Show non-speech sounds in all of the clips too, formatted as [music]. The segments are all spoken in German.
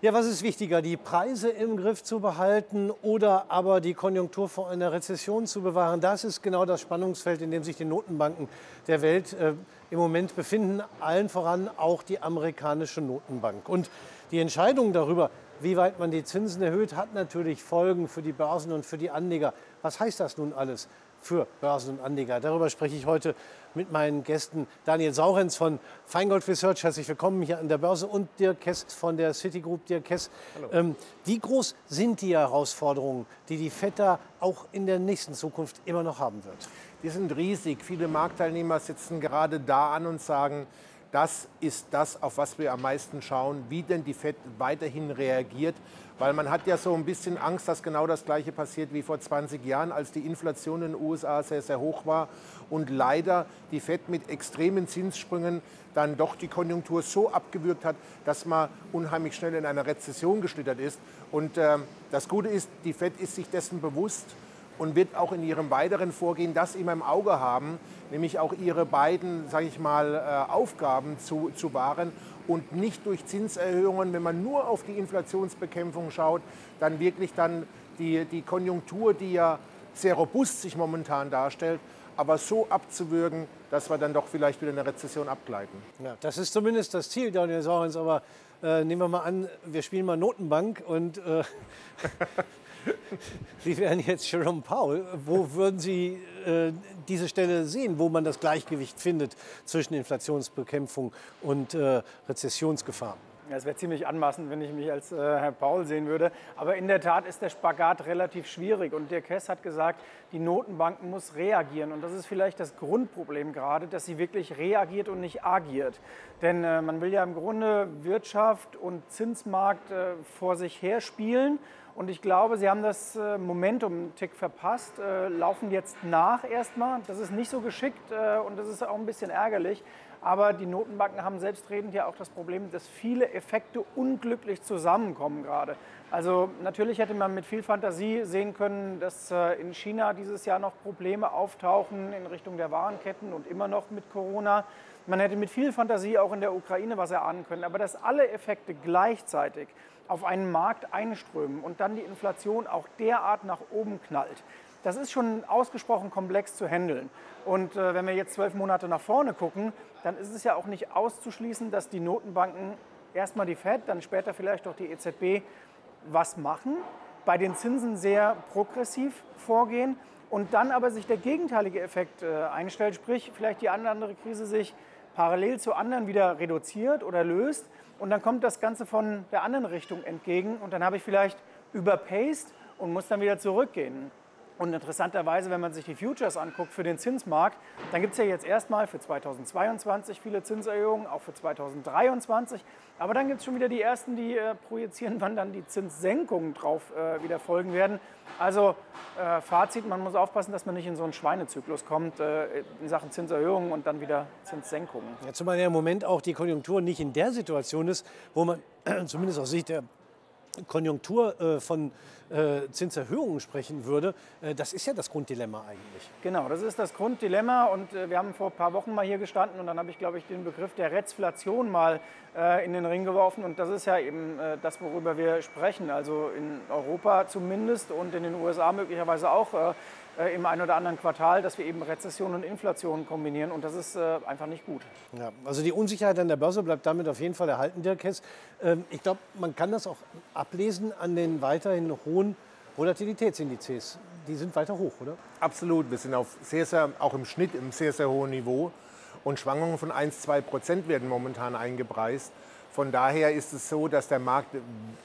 Ja, was ist wichtiger, die Preise im Griff zu behalten oder aber die Konjunktur vor einer Rezession zu bewahren? Das ist genau das Spannungsfeld, in dem sich die Notenbanken der Welt äh, im Moment befinden, allen voran auch die amerikanische Notenbank. Und die Entscheidung darüber, wie weit man die Zinsen erhöht, hat natürlich Folgen für die Börsen und für die Anleger. Was heißt das nun alles? Für Börsen und Anleger. Darüber spreche ich heute mit meinen Gästen Daniel Saurenz von Feingold Research. Herzlich willkommen hier an der Börse und Dirk Kess von der Citigroup. Dirk Kess, ähm, wie groß sind die Herausforderungen, die die FED auch in der nächsten Zukunft immer noch haben wird? Die sind riesig. Viele Marktteilnehmer sitzen gerade da an und sagen, das ist das, auf was wir am meisten schauen, wie denn die FED weiterhin reagiert. Weil man hat ja so ein bisschen Angst, dass genau das Gleiche passiert wie vor 20 Jahren, als die Inflation in den USA sehr, sehr hoch war und leider die FED mit extremen Zinssprüngen dann doch die Konjunktur so abgewürgt hat, dass man unheimlich schnell in eine Rezession geschlittert ist. Und äh, das Gute ist, die FED ist sich dessen bewusst und wird auch in ihrem weiteren Vorgehen das immer im Auge haben, nämlich auch ihre beiden, sage ich mal, äh, Aufgaben zu, zu wahren und nicht durch Zinserhöhungen, wenn man nur auf die Inflationsbekämpfung schaut, dann wirklich dann die, die Konjunktur, die ja sehr robust sich momentan darstellt, aber so abzuwürgen, dass wir dann doch vielleicht wieder in eine Rezession abgleiten. Ja, das ist zumindest das Ziel, Daniel Saurens, aber äh, nehmen wir mal an, wir spielen mal Notenbank und äh, [laughs] Sie wären jetzt Jerome Powell. Wo würden Sie äh, diese Stelle sehen, wo man das Gleichgewicht findet zwischen Inflationsbekämpfung und äh, Rezessionsgefahr? Es wäre ziemlich anmaßend, wenn ich mich als äh, Herr Paul sehen würde. Aber in der Tat ist der Spagat relativ schwierig. Und der Kess hat gesagt, die Notenbank muss reagieren. Und das ist vielleicht das Grundproblem gerade, dass sie wirklich reagiert und nicht agiert. Denn äh, man will ja im Grunde Wirtschaft und Zinsmarkt äh, vor sich her spielen. Und ich glaube, sie haben das äh, Momentum einen Tick verpasst, äh, laufen jetzt nach erstmal. Das ist nicht so geschickt äh, und das ist auch ein bisschen ärgerlich. Aber die Notenbanken haben selbstredend ja auch das Problem, dass viele Effekte unglücklich zusammenkommen gerade. Also natürlich hätte man mit viel Fantasie sehen können, dass äh, in China dieses Jahr noch Probleme auftauchen in Richtung der Warenketten und immer noch mit Corona. Man hätte mit viel Fantasie auch in der Ukraine was erahnen können. Aber dass alle Effekte gleichzeitig auf einen Markt einströmen und dann die Inflation auch derart nach oben knallt, das ist schon ausgesprochen komplex zu handeln. Und äh, wenn wir jetzt zwölf Monate nach vorne gucken, dann ist es ja auch nicht auszuschließen, dass die Notenbanken erstmal die Fed, dann später vielleicht auch die EZB was machen, bei den Zinsen sehr progressiv vorgehen und dann aber sich der gegenteilige Effekt äh, einstellt, sprich vielleicht die andere Krise sich parallel zu anderen wieder reduziert oder löst und dann kommt das Ganze von der anderen Richtung entgegen und dann habe ich vielleicht überpaced und muss dann wieder zurückgehen. Und interessanterweise, wenn man sich die Futures anguckt für den Zinsmarkt, dann gibt es ja jetzt erstmal für 2022 viele Zinserhöhungen, auch für 2023. Aber dann gibt es schon wieder die ersten, die äh, projizieren, [laughs] wann dann die Zinssenkungen drauf äh, wieder folgen werden. Also äh, Fazit, man muss aufpassen, dass man nicht in so einen Schweinezyklus kommt äh, in Sachen Zinserhöhungen und dann wieder Zinssenkungen. Ja, zumal ja im Moment auch die Konjunktur nicht in der Situation ist, wo man [clears throat] zumindest aus Sicht der Konjunktur äh, von äh, Zinserhöhungen sprechen würde. Äh, das ist ja das Grunddilemma eigentlich. Genau, das ist das Grunddilemma. Und wir haben vor ein paar Wochen mal hier gestanden und dann habe ich, glaube ich, den Begriff der Rezflation mal in den Ring geworfen. Und das ist ja eben das, worüber wir sprechen. Also in Europa zumindest und in den USA möglicherweise auch äh, im einen oder anderen Quartal, dass wir eben Rezession und Inflation kombinieren und das ist äh, einfach nicht gut. Ja, also die Unsicherheit an der Börse bleibt damit auf jeden Fall erhalten, Dirk Hess. Ähm, ich glaube, man kann das auch ablesen an den weiterhin hohen Volatilitätsindizes. Die sind weiter hoch, oder? Absolut. Wir sind auf sehr, sehr, auch im Schnitt im sehr, sehr hohen Niveau. Und Schwankungen von 1, 2 Prozent werden momentan eingepreist. Von daher ist es so, dass der Markt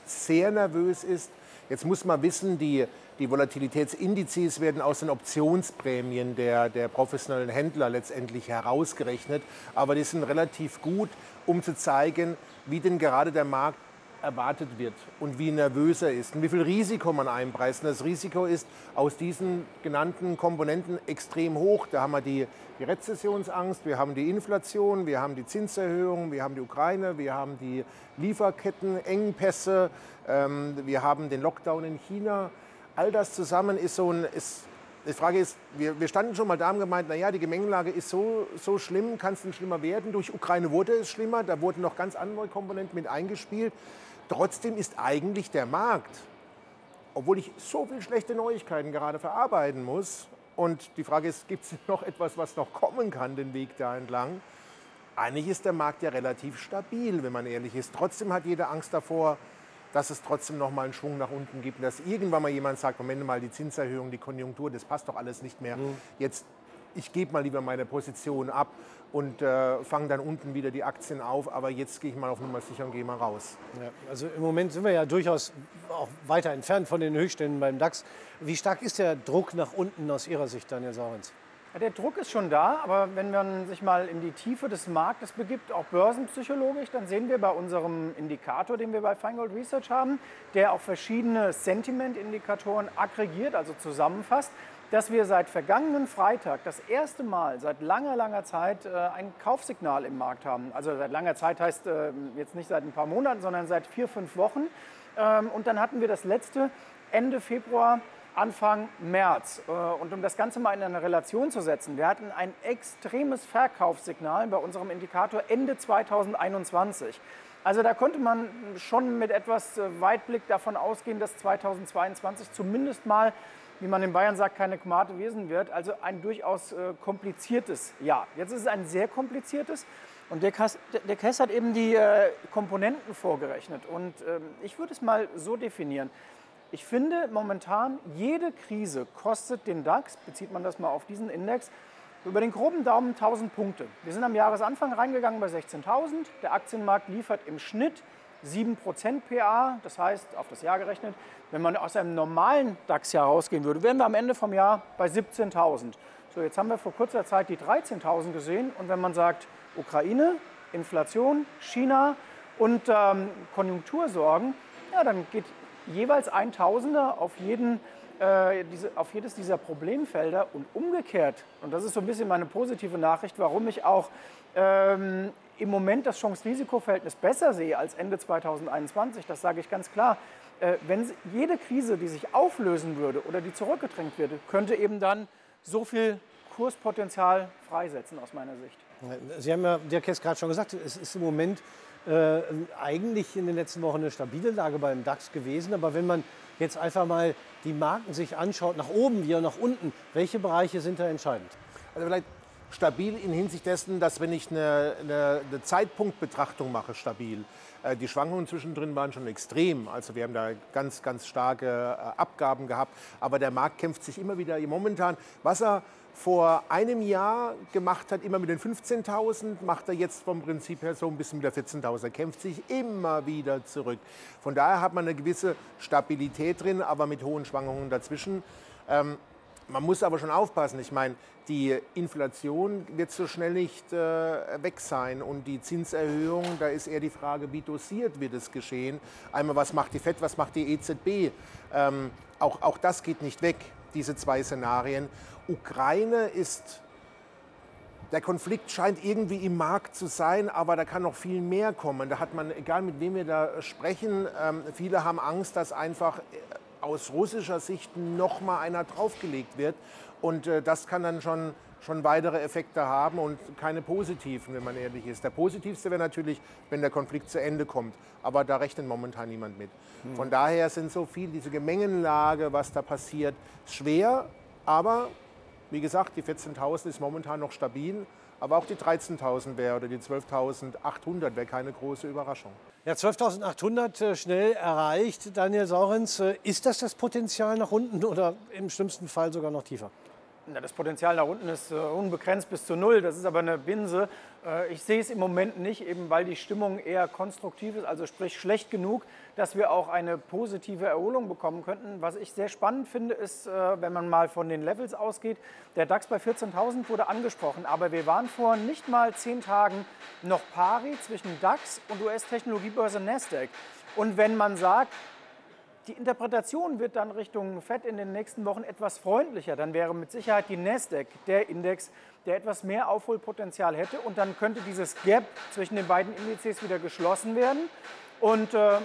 sehr nervös ist. Jetzt muss man wissen, die die Volatilitätsindizes werden aus den Optionsprämien der, der professionellen Händler letztendlich herausgerechnet. Aber die sind relativ gut, um zu zeigen, wie denn gerade der Markt erwartet wird und wie nervös er ist und wie viel Risiko man einpreist. Und das Risiko ist aus diesen genannten Komponenten extrem hoch. Da haben wir die, die Rezessionsangst, wir haben die Inflation, wir haben die Zinserhöhung, wir haben die Ukraine, wir haben die Lieferkettenengpässe, ähm, wir haben den Lockdown in China all das zusammen ist so ein, ist, die Frage ist, wir, wir standen schon mal da und gemeint, naja, die Gemengelage ist so, so schlimm, kann es denn schlimmer werden? Durch Ukraine wurde es schlimmer, da wurden noch ganz andere Komponenten mit eingespielt. trotzdem ist eigentlich der Markt, obwohl ich so viele schlechte Neuigkeiten gerade verarbeiten muss, und die Frage ist, gibt es [laughs] noch etwas, was noch kommen kann, den Weg da entlang? Eigentlich ist der Markt ja relativ stabil, wenn man ehrlich ist. Trotzdem hat jeder Angst davor, dass es trotzdem noch mal einen Schwung nach unten gibt, dass irgendwann mal jemand sagt, Moment mal, die Zinserhöhung, die Konjunktur, das passt doch alles nicht mehr. Mhm. Jetzt ich gebe mal lieber meine Position ab und äh, fange dann unten wieder die Aktien auf, aber jetzt gehe ich mal auf Nummer sicher und gehe mal raus. Ja, also im Moment sind wir ja durchaus auch weiter entfernt von den Höchstständen beim DAX. Wie stark ist der Druck nach unten aus Ihrer Sicht, Daniel Saurens? Ja, der Druck ist schon da, aber wenn man sich mal in die Tiefe des Marktes begibt, auch börsenpsychologisch, dann sehen wir bei unserem Indikator, den wir bei Feingold Research haben, der auch verschiedene Sentiment-Indikatoren aggregiert, also zusammenfasst, dass wir seit vergangenen Freitag das erste Mal seit langer, langer Zeit äh, ein Kaufsignal im Markt haben. Also seit langer Zeit heißt äh, jetzt nicht seit ein paar Monaten, sondern seit vier, fünf Wochen. Ähm, und dann hatten wir das letzte Ende Februar Anfang März. Äh, und um das Ganze mal in eine Relation zu setzen, wir hatten ein extremes Verkaufssignal bei unserem Indikator Ende 2021. Also da konnte man schon mit etwas äh, Weitblick davon ausgehen, dass 2022 zumindest mal wie man in Bayern sagt, keine Tomate Wesen wird. Also ein durchaus äh, kompliziertes Jahr. Jetzt ist es ein sehr kompliziertes. Und der Kess, hat eben die Komponenten vorgerechnet. Und ähm, ich würde es mal so definieren. Ich finde momentan, jede Krise kostet den DAX, bezieht man das mal auf diesen Index, über den groben Daumen 1000 Punkte. Wir sind am Jahresanfang reingegangen bei 16.000. Der Aktienmarkt liefert im Schnitt 7% PA, das heißt auf das Jahr gerechnet, wenn man aus einem normalen DAX-Jahr rausgehen würde, wären wir am Ende vom Jahr bei 17.000. So, jetzt haben wir vor kurzer Zeit die 13.000 gesehen und wenn man sagt Ukraine, Inflation, China und ähm, Konjunktursorgen, ja, dann geht jeweils ein Tausender auf, jeden, äh, diese, auf jedes dieser Problemfelder und umgekehrt. Und das ist so ein bisschen meine positive Nachricht, warum ich auch ähm, im Moment das Chance-Risiko-Verhältnis besser sehe als Ende 2021. Das sage ich ganz klar. Äh, wenn jede Krise, die sich auflösen würde oder die zurückgedrängt würde, könnte eben dann so viel Kurspotenzial freisetzen aus meiner Sicht. Sie haben ja, Dirk Hess gerade schon gesagt, es ist im Moment äh, eigentlich in den letzten Wochen eine stabile Lage beim DAX gewesen. Aber wenn man jetzt einfach mal die Marken sich anschaut, nach oben wie auch nach unten, welche Bereiche sind da entscheidend? Also vielleicht stabil in Hinsicht dessen, dass wenn ich eine, eine, eine Zeitpunktbetrachtung mache, stabil. Äh, die Schwankungen zwischendrin waren schon extrem. Also wir haben da ganz, ganz starke äh, Abgaben gehabt. Aber der Markt kämpft sich immer wieder momentan. Was er vor einem Jahr gemacht hat, immer mit den 15.000, macht er jetzt vom Prinzip her so ein bisschen mit der 14.000. Er kämpft sich immer wieder zurück. Von daher hat man eine gewisse Stabilität drin, aber mit hohen Schwankungen dazwischen. Ähm, man muss aber schon aufpassen. Ich meine, die Inflation wird so schnell nicht äh, weg sein und die Zinserhöhung, da ist eher die Frage, wie dosiert wird es geschehen. Einmal, was macht die FED, was macht die EZB? Ähm, auch, auch das geht nicht weg, diese zwei Szenarien. Ukraine ist der Konflikt scheint irgendwie im Markt zu sein, aber da kann noch viel mehr kommen. Da hat man, egal mit wem wir da sprechen, ähm, viele haben Angst, dass einfach aus russischer Sicht noch mal einer draufgelegt wird. Und äh, das kann dann schon, schon weitere Effekte haben und keine positiven, wenn man ehrlich ist. Der positivste wäre natürlich, wenn der Konflikt zu Ende kommt. Aber da rechnet momentan niemand mit. Hm. Von daher sind so viel, diese Gemengenlage, was da passiert, schwer. Aber wie gesagt, die 14.000 ist momentan noch stabil. Aber auch die 13.000 wäre oder die 12.800 wäre keine große Überraschung. Ja, 12.800 äh, schnell erreicht. Daniel Saurens, äh, ist das das Potenzial nach unten oder im schlimmsten Fall sogar noch tiefer? Das Potenzial nach unten ist äh, unbegrenzt bis zu null. Das ist aber eine Binse. Äh, ich sehe es im Moment nicht, eben weil die Stimmung eher konstruktiv ist, also sprich schlecht genug, dass wir auch eine positive Erholung bekommen könnten. Was ich sehr spannend finde, ist, äh, wenn man mal von den Levels ausgeht, der DAX bei 14.000 wurde angesprochen, aber wir waren vor nicht mal zehn Tagen noch pari zwischen DAX und US-Technologiebörse Nasdaq. Und wenn man sagt, die Interpretation wird dann Richtung FED in den nächsten Wochen etwas freundlicher. Dann wäre mit Sicherheit die Nasdaq der Index, der etwas mehr Aufholpotenzial hätte. Und dann könnte dieses Gap zwischen den beiden Indizes wieder geschlossen werden. Und ähm,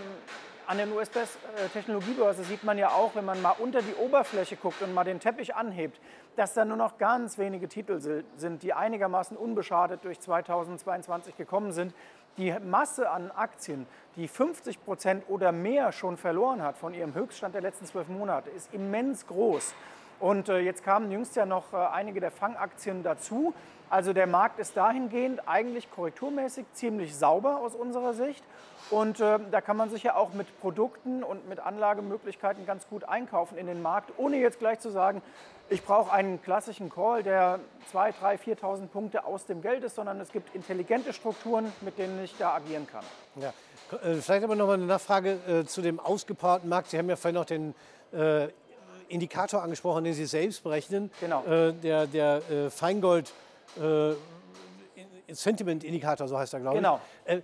an der US-Technologiebörse sieht man ja auch, wenn man mal unter die Oberfläche guckt und mal den Teppich anhebt, dass da nur noch ganz wenige Titel sind, die einigermaßen unbeschadet durch 2022 gekommen sind Die Masse an Aktien, die 50 Prozent oder mehr schon verloren hat von ihrem Höchststand der letzten zwölf Monate, ist immens groß. Und äh, jetzt kamen jüngst ja noch äh, einige der Fangaktien dazu. Also der Markt ist dahingehend eigentlich korrekturmäßig ziemlich sauber aus unserer Sicht. Und äh, da kann man sich ja auch mit Produkten und mit Anlagemöglichkeiten ganz gut einkaufen in den Markt, ohne jetzt gleich zu sagen, ich brauche einen klassischen Call, der 2.000, 3.000, 4.000 Punkte aus dem Geld ist, sondern es gibt intelligente Strukturen, mit denen ich da agieren kann. Ja. Äh, vielleicht aber noch mal eine Nachfrage äh, zu dem ausgepowerten Markt. Sie haben ja vorhin noch den äh, Indikator angesprochen, den Sie selbst berechnen. Genau. Äh, der der äh, Feingold äh, Sentiment-Indikator, so heißt er, glaube Genau. ich. Äh,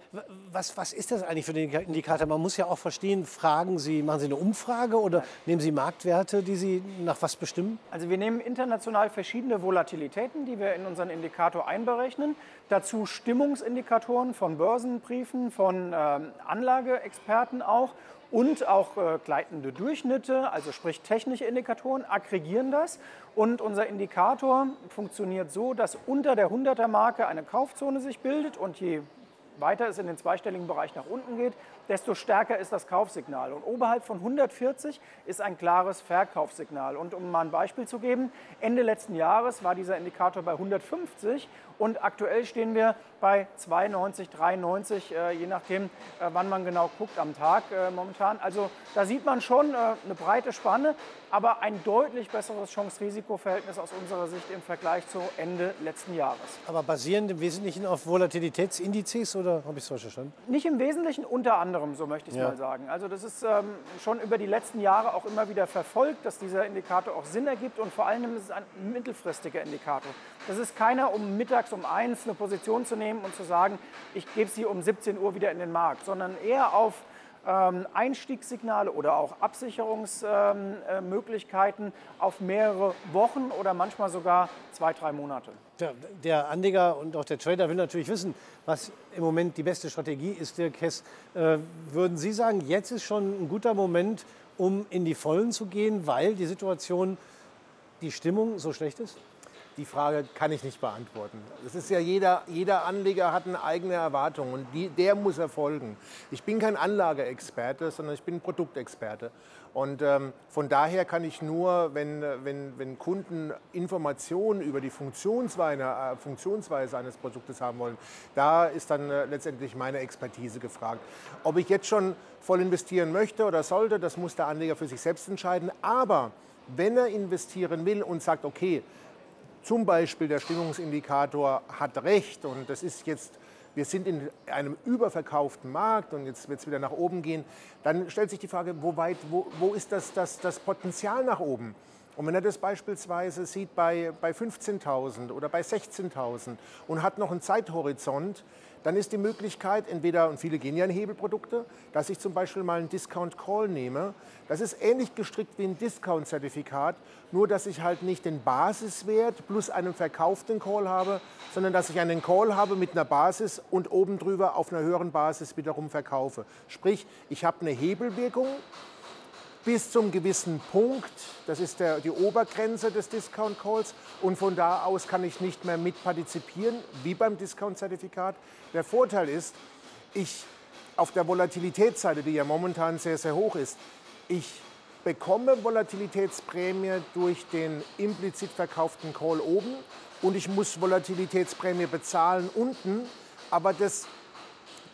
was, was ist das eigentlich für den Indikator? Man muss ja auch verstehen, fragen Sie, machen Sie eine Umfrage oder nehmen Sie Marktwerte, die Sie nach was bestimmen? Also wir nehmen international verschiedene Volatilitäten, die wir in unseren Indikator einberechnen. Dazu Stimmungsindikatoren von Börsenbriefen, von ähm, Anlageexperten auch und auch äh, gleitende Durchschnitte, also sprich technische Indikatoren, aggregieren das. Und unser Indikator funktioniert so, dass unter der 100er Marke eine Kaufzone sich bildet und je weiter es in den zweistelligen Bereich nach unten geht, desto stärker ist das Kaufsignal. Und oberhalb von 140 ist ein klares Verkaufssignal. Und um mal ein Beispiel zu geben, Ende letzten Jahres war dieser Indikator bei 150 und aktuell stehen wir bei 92, 93, äh, je nachdem, äh, wann man genau guckt am Tag äh, momentan. Also da sieht man schon eine breite Spanne, aber ein deutlich besseres Chance-Risiko-Verhältnis aus unserer Sicht im Vergleich zu Ende letzten Jahres. Aber basierend im Wesentlichen auf Volatilitätsindizes oder habe ich es falsch verstanden? Nicht im Wesentlichen, unter anderem, so möchte ich es Ja. mal sagen. Also das ist ähm, schon über die letzten Jahre auch immer wieder verfolgt, dass dieser Indikator auch Sinn ergibt und vor allem ist es ein mittelfristiger Indikator. Das ist keiner, um mittags um eins eine Position zu nehmen und zu sagen, ich gebe sie um 17 Uhr wieder in den Markt, sondern eher auf ähm, Einstiegssignale oder auch Absicherungsmöglichkeiten ähm, Möglichkeiten auf mehrere Wochen oder manchmal sogar zwei, drei Monate. Der, der Anleger und auch der Trader will natürlich wissen, was im Moment die beste Strategie ist, Dirk Hess. Äh, würden Sie sagen, jetzt ist schon ein guter Moment, um in die Vollen zu gehen, weil die Situation, die Stimmung so schlecht ist? Die Frage kann ich nicht beantworten. Es ist ja jeder, jeder Anleger hat eine eigene Erwartung und die, der muss erfolgen. Ich bin kein Anlageexperte, sondern ich bin Produktexperte. Und ähm, von daher kann ich nur, wenn, wenn, wenn Kunden Informationen über die Funktionsweise, äh, Funktionsweise eines Produktes haben wollen, da ist dann äh, letztendlich meine Expertise gefragt. Ob ich jetzt schon voll investieren möchte oder sollte, das muss der Anleger für sich selbst entscheiden. Aber wenn er investieren will und sagt, okay, zum Beispiel der Stimmungsindikator hat recht und das ist jetzt, wir sind in einem überverkauften Markt und jetzt wird es wieder nach oben gehen, dann stellt sich die Frage, wo, weit, wo, wo ist das, das, das Potenzial nach oben? Und wenn er das beispielsweise sieht bei, bei 15.000 oder bei 16.000 und hat noch einen Zeithorizont, dann ist die Möglichkeit, entweder, und viele gehen ja in Hebelprodukte, dass ich zum Beispiel mal einen Discount Call nehme. Das ist ähnlich gestrickt wie ein Discount-Zertifikat, nur dass ich halt nicht den Basiswert plus einen verkauften Call habe, sondern dass ich einen Call habe mit einer Basis und oben drüber auf einer höheren Basis wiederum verkaufe. Sprich, ich habe eine Hebelwirkung bis zum gewissen Punkt, das ist der, die Obergrenze des Discount Calls und von da aus kann ich nicht mehr mitpartizipieren, wie beim Discount-Zertifikat. Der Vorteil ist, ich auf der Volatilitätsseite, die ja momentan sehr, sehr hoch ist, ich bekomme Volatilitätsprämie durch den implizit verkauften Call oben und ich muss Volatilitätsprämie bezahlen unten, aber das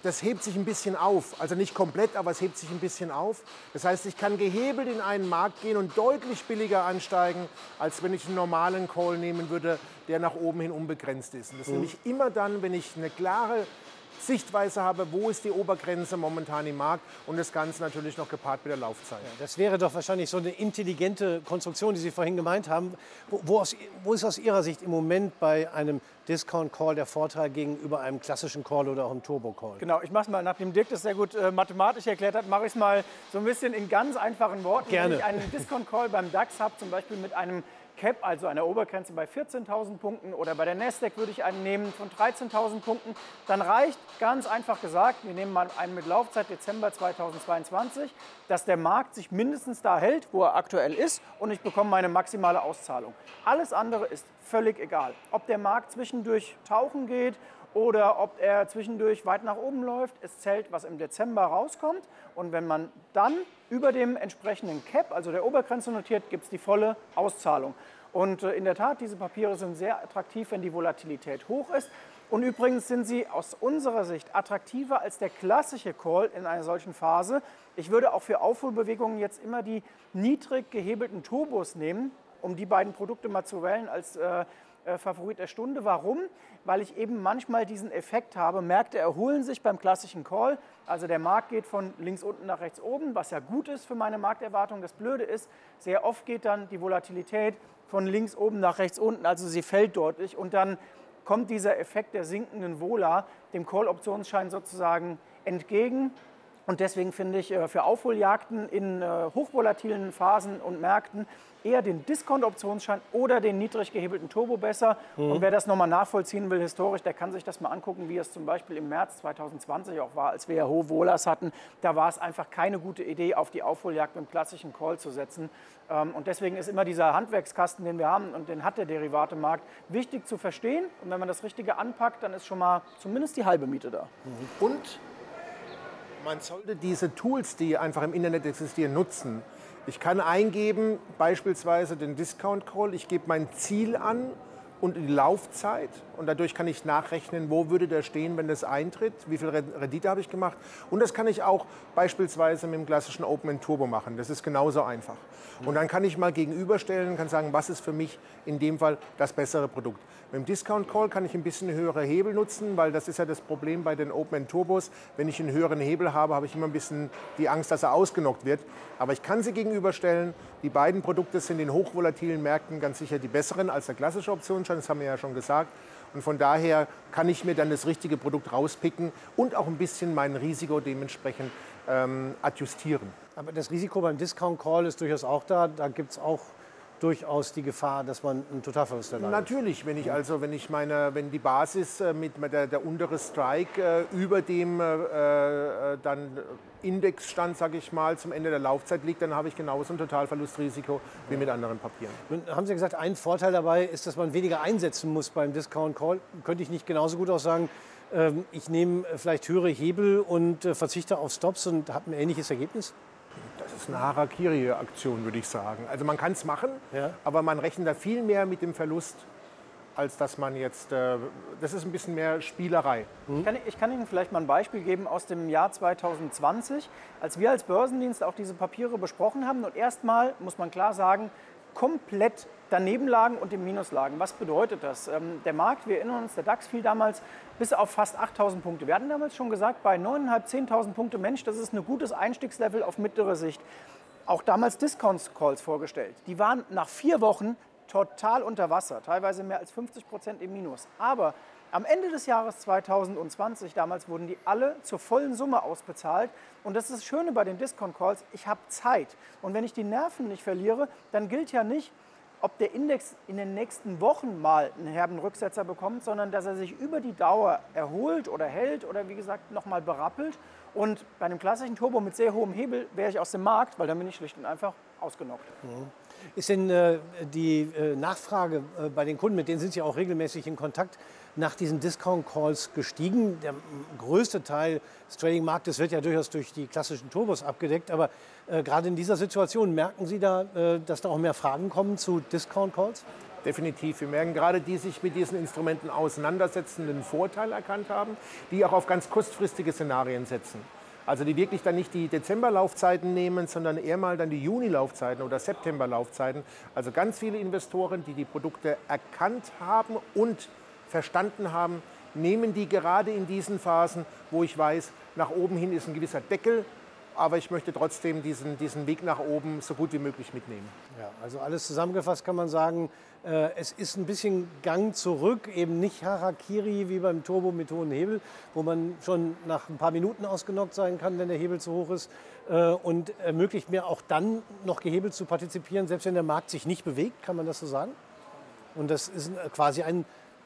das hebt sich ein bisschen auf. Also nicht komplett, aber es hebt sich ein bisschen auf. Das heißt, ich kann gehebelt in einen Markt gehen und deutlich billiger ansteigen, als wenn ich einen normalen Call nehmen würde, der nach oben hin unbegrenzt ist. Und das nehme ich immer dann, wenn ich eine klare Sichtweise habe, wo ist die Obergrenze momentan im Markt und das Ganze natürlich noch gepaart mit der Laufzeit. Das wäre doch wahrscheinlich so eine intelligente Konstruktion, die Sie vorhin gemeint haben. Wo, wo, aus, wo ist aus Ihrer Sicht im Moment bei einem Discount-Call der Vorteil gegenüber einem klassischen Call oder auch einem Turbo-Call? Genau, ich mache es mal, nachdem Dirk das sehr gut äh, mathematisch erklärt hat, mache ich es mal so ein bisschen in ganz einfachen Worten. Gerne. Wenn ich einen Discount-Call beim DAX habe, zum Beispiel mit einem Cap, also einer Obergrenze bei 14.000 Punkten oder bei der Nasdaq würde ich einen nehmen von 13.000 Punkten, dann reicht ganz einfach gesagt, wir nehmen mal einen mit Laufzeit Dezember 2022, dass der Markt sich mindestens da hält, wo er aktuell ist und ich bekomme meine maximale Auszahlung. Alles andere ist völlig egal. Ob der Markt zwischendurch tauchen geht, oder ob er zwischendurch weit nach oben läuft. Es zählt, was im Dezember rauskommt. Und wenn man dann über dem entsprechenden Cap, also der Obergrenze notiert, gibt es die volle Auszahlung. Und äh, in der Tat, diese Papiere sind sehr attraktiv, wenn die Volatilität hoch ist. Und übrigens sind sie aus unserer Sicht attraktiver als der klassische Call in einer solchen Phase. Ich würde auch für Aufholbewegungen jetzt immer die niedrig gehebelten Turbos nehmen, um die beiden Produkte mal zu wählen als äh, Favorit der Stunde. Warum? Weil ich eben manchmal diesen Effekt habe, Märkte erholen sich beim klassischen Call. Also der Markt geht von links unten nach rechts oben, was ja gut ist für meine Markterwartung. Das Blöde ist, sehr oft geht dann die Volatilität von links oben nach rechts unten, also sie fällt deutlich und dann kommt dieser Effekt der sinkenden Vola dem Call-Optionsschein sozusagen entgegen. Und deswegen finde ich äh, für Aufholjagden in äh, hochvolatilen Phasen und Märkten eher den Discount-Optionsschein oder den niedrig gehebelten Turbo besser. Mhm. Und wer das nochmal nachvollziehen will historisch, der kann sich das mal angucken, wie es zum Beispiel im März 2020 auch war, als wir ja hohe Wohlers hatten. Da war es einfach keine gute Idee, auf die Aufholjagd mit dem klassischen Call zu setzen. Ähm, und deswegen ist immer dieser Handwerkskasten, den wir haben und den hat der Derivatemarkt, wichtig zu verstehen. Und wenn man das Richtige anpackt, dann ist schon mal zumindest die halbe Miete da. Mhm. Und man sollte diese Tools, die einfach im Internet existieren, nutzen. Ich kann eingeben, beispielsweise den Discount Call, ich gebe mein Ziel an und die Laufzeit und dadurch kann ich nachrechnen, wo würde der stehen, wenn das eintritt, wie viel Rendite habe ich gemacht und das kann ich auch beispielsweise mit dem klassischen Open Turbo machen. Das ist genauso einfach. Und dann kann ich mal gegenüberstellen und kann sagen, was ist für mich in dem Fall das bessere Produkt. Mit dem Discount Call kann ich ein bisschen höhere Hebel nutzen, weil das ist ja das Problem bei den Open Turbos. Wenn ich einen höheren Hebel habe, habe ich immer ein bisschen die Angst, dass er ausgenockt wird. Aber ich kann sie gegenüberstellen. Die beiden Produkte sind in hochvolatilen Märkten ganz sicher die besseren als der klassische Optionsschein, das haben wir ja schon gesagt. Und von daher kann ich mir dann das richtige Produkt rauspicken und auch ein bisschen mein Risiko dementsprechend ähm, adjustieren. Aber das Risiko beim Discount Call ist durchaus auch da. Da gibt es auch durchaus die Gefahr, dass man einen Totalverlust erleidet. Natürlich, wenn ich also, wenn ich meine, wenn die Basis äh, mit der, der untere Strike äh, über dem äh, äh dann Indexstand, sage ich mal, zum Ende der Laufzeit liegt, dann habe ich genauso ein Totalverlustrisiko wie mit anderen Papieren. Nun haben Sie gesagt, ein Vorteil dabei ist, dass man weniger einsetzen muss beim Discount Call. Könnte ich nicht genauso gut auch sagen, ähm, ich nehme vielleicht höhere Hebel und verzichte auf Stops und habe ein ähnliches Ergebnis? Das ist eine Harakiri-Aktion, würde ich sagen. Also man kann es machen, ja. aber man rechnet da viel mehr mit dem Verlust, als dass man jetzt, äh, das ist ein bisschen mehr Spielerei. Mhm. Ich, kann, ich, kann, Ihnen vielleicht mal ein Beispiel geben aus dem Jahr 2020, als wir als Börsendienst auch diese Papiere besprochen haben und erstmal, muss man klar sagen, komplett daneben lagen und im Minus lagen. Was bedeutet das? Ähm, der Markt, wir erinnern uns, der DAX fiel damals bis auf fast 8.000 Punkte. Wir hatten damals schon gesagt, bei 9.500, 10.000 Punkte, Mensch, das ist ein gutes Einstiegslevel auf mittlere Sicht. Auch damals Discount-Calls vorgestellt. Die waren nach vier Wochen total unter Wasser, teilweise mehr als 50 Prozent im Minus. Aber am Ende des Jahres 2020, damals wurden die alle zur vollen Summe ausbezahlt. Und das ist das Schöne bei den Discount Calls, ich habe Zeit. Und wenn ich die Nerven nicht verliere, dann gilt ja nicht, ob der Index in den nächsten Wochen mal einen herben Rücksetzer bekommt, sondern dass er sich über die Dauer erholt oder hält oder wie gesagt nochmal berappelt. Und bei einem klassischen Turbo mit sehr hohem Hebel wäre ich aus dem Markt, weil dann bin ich schlicht und einfach ausgenockt. Mhm. Ist denn äh, die äh, Nachfrage äh, bei den Kunden, mit denen sind Sie auch regelmäßig in Kontakt, nach diesen Discount-Calls gestiegen? Der größte Teil des Trading-Marktes wird ja durchaus durch die klassischen Turbos abgedeckt, aber äh, gerade in dieser Situation merken Sie da, äh, dass da auch mehr Fragen kommen zu Discount-Calls? Definitiv. Wir merken gerade, die sich mit diesen Instrumenten auseinandersetzen, den Vorteil erkannt haben, die auch auf ganz kurzfristige Szenarien setzen. Also die wirklich dann nicht die Dezemberlaufzeiten nehmen, sondern eher mal dann die Juni-Laufzeiten oder September-Laufzeiten. Also ganz viele Investoren, die die Produkte erkannt haben und verstanden haben, nehmen die gerade in diesen Phasen, wo ich weiß, nach oben hin ist ein gewisser Deckel, aber ich möchte trotzdem diesen, diesen Weg nach oben so gut wie möglich mitnehmen. Ja, also alles zusammengefasst kann man sagen, äh, es ist ein bisschen Gang zurück, eben nicht Harakiri wie beim Turbo mit hohem Hebel, wo man schon nach ein paar Minuten ausgenockt sein kann, wenn der Hebel zu hoch ist äh, und ermöglicht mir auch dann noch gehebelt zu partizipieren, selbst wenn der Markt sich nicht bewegt, kann man das so sagen? Und das ist quasi ein,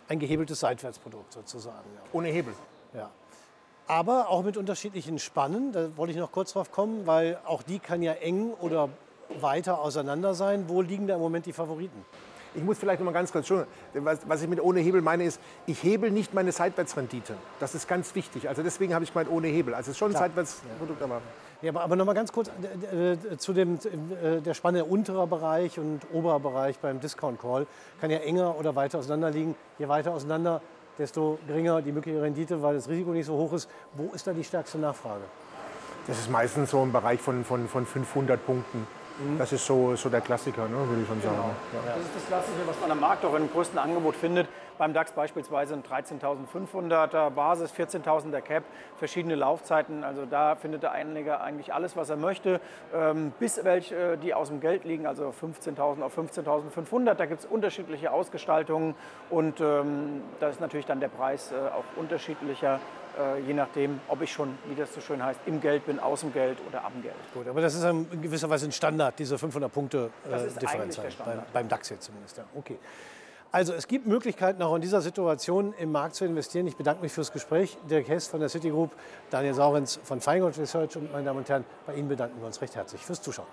ein gehebeltes Seitwärtsprodukt sozusagen. Ja. Ohne Hebel. Ja. Aber auch mit unterschiedlichen Spannen, da wollte ich noch kurz drauf kommen, weil auch die kann ja eng oder weiter auseinander sein. Wo liegen da im Moment die Favoriten? Ich muss vielleicht noch mal ganz kurz, was, was ich mit ohne Hebel meine, ist, ich hebel nicht meine Seitwärtsrendite. Das ist ganz wichtig. Also deswegen habe ich gemeint ohne Hebel. Also es ist schon ein Seitwärtsprodukt, aber... Ja, aber, aber noch mal ganz kurz äh, äh, zu dem, äh, der Spanne unterer Bereich und oberer Bereich beim Discount Call kann ja enger oder weiter auseinander liegen. Je weiter auseinander, desto geringer die mögliche Rendite, weil das Risiko nicht so hoch ist. Wo ist da die stärkste Nachfrage? Das ist meistens so im Bereich von, von, von 500 Punkten. Mhm. Das ist so, so der Klassiker, ne, würde ich schon sagen. Genau. Ja. Das ist das Klassische, was man am Markt auch im größten Angebot findet. Beim DAX beispielsweise ein 13.500er Basis, 14.000er Cap, verschiedene Laufzeiten. Also da findet der Einleger eigentlich alles, was er möchte. Ähm, bis welche, äh, die aus dem Geld liegen, also 15.000 auf 15.500. Da gibt es unterschiedliche Ausgestaltungen und ähm, da ist natürlich dann der Preis äh, auch unterschiedlicher äh, je nachdem, ob ich schon, wie das so schön heißt, im Geld bin, aus dem Geld oder am Geld. Gut, aber das ist in gewisser Weise ein Standard, diese 500 Punkte äh, Differenz beim, beim DAX jetzt zumindest. Ja. Okay. Also es gibt Möglichkeiten, auch in dieser Situation im Markt zu investieren. Ich bedanke mich fürs Gespräch. Dirk Hess von der Citigroup, Daniel Saurens von Feingold Research und meine Damen und Herren, bei Ihnen bedanken wir uns recht herzlich fürs Zuschauen.